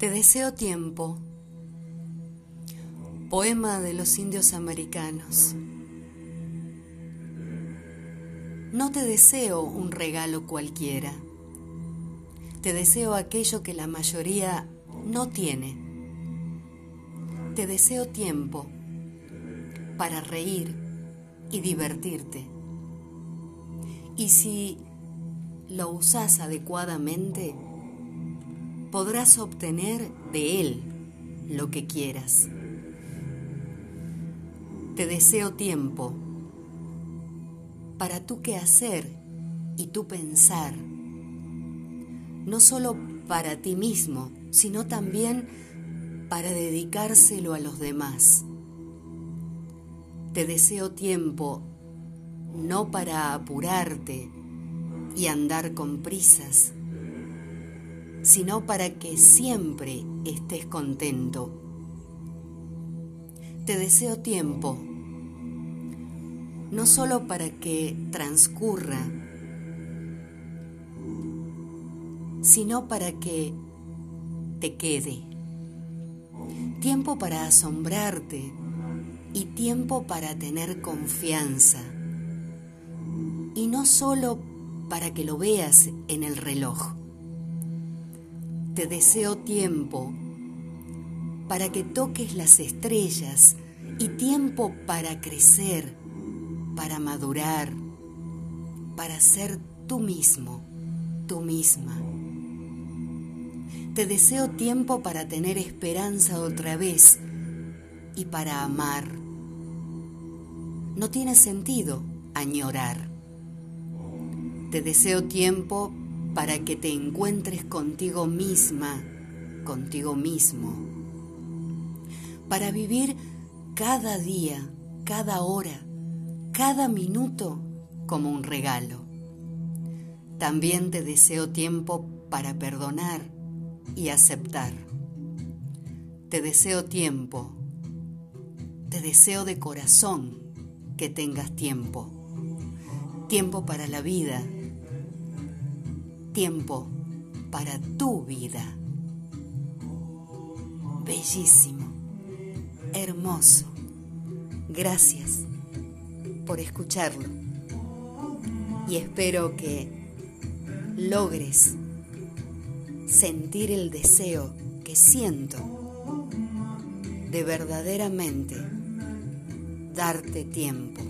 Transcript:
Te deseo tiempo. Poema de los indios americanos. No te deseo un regalo cualquiera. Te deseo aquello que la mayoría no tiene. Te deseo tiempo para reír y divertirte. Y si lo usas adecuadamente, podrás obtener de él lo que quieras. Te deseo tiempo para tu quehacer y tu pensar, no solo para ti mismo, sino también para dedicárselo a los demás. Te deseo tiempo no para apurarte y andar con prisas, sino para que siempre estés contento. Te deseo tiempo, no solo para que transcurra, sino para que te quede. Tiempo para asombrarte y tiempo para tener confianza. Y no solo para que lo veas en el reloj. Te deseo tiempo para que toques las estrellas y tiempo para crecer, para madurar, para ser tú mismo, tú misma. Te deseo tiempo para tener esperanza otra vez y para amar. No tiene sentido añorar. Te deseo tiempo para que te encuentres contigo misma, contigo mismo, para vivir cada día, cada hora, cada minuto como un regalo. También te deseo tiempo para perdonar y aceptar. Te deseo tiempo, te deseo de corazón que tengas tiempo, tiempo para la vida, tiempo para tu vida. Bellísimo, hermoso. Gracias por escucharlo y espero que logres sentir el deseo que siento de verdaderamente darte tiempo.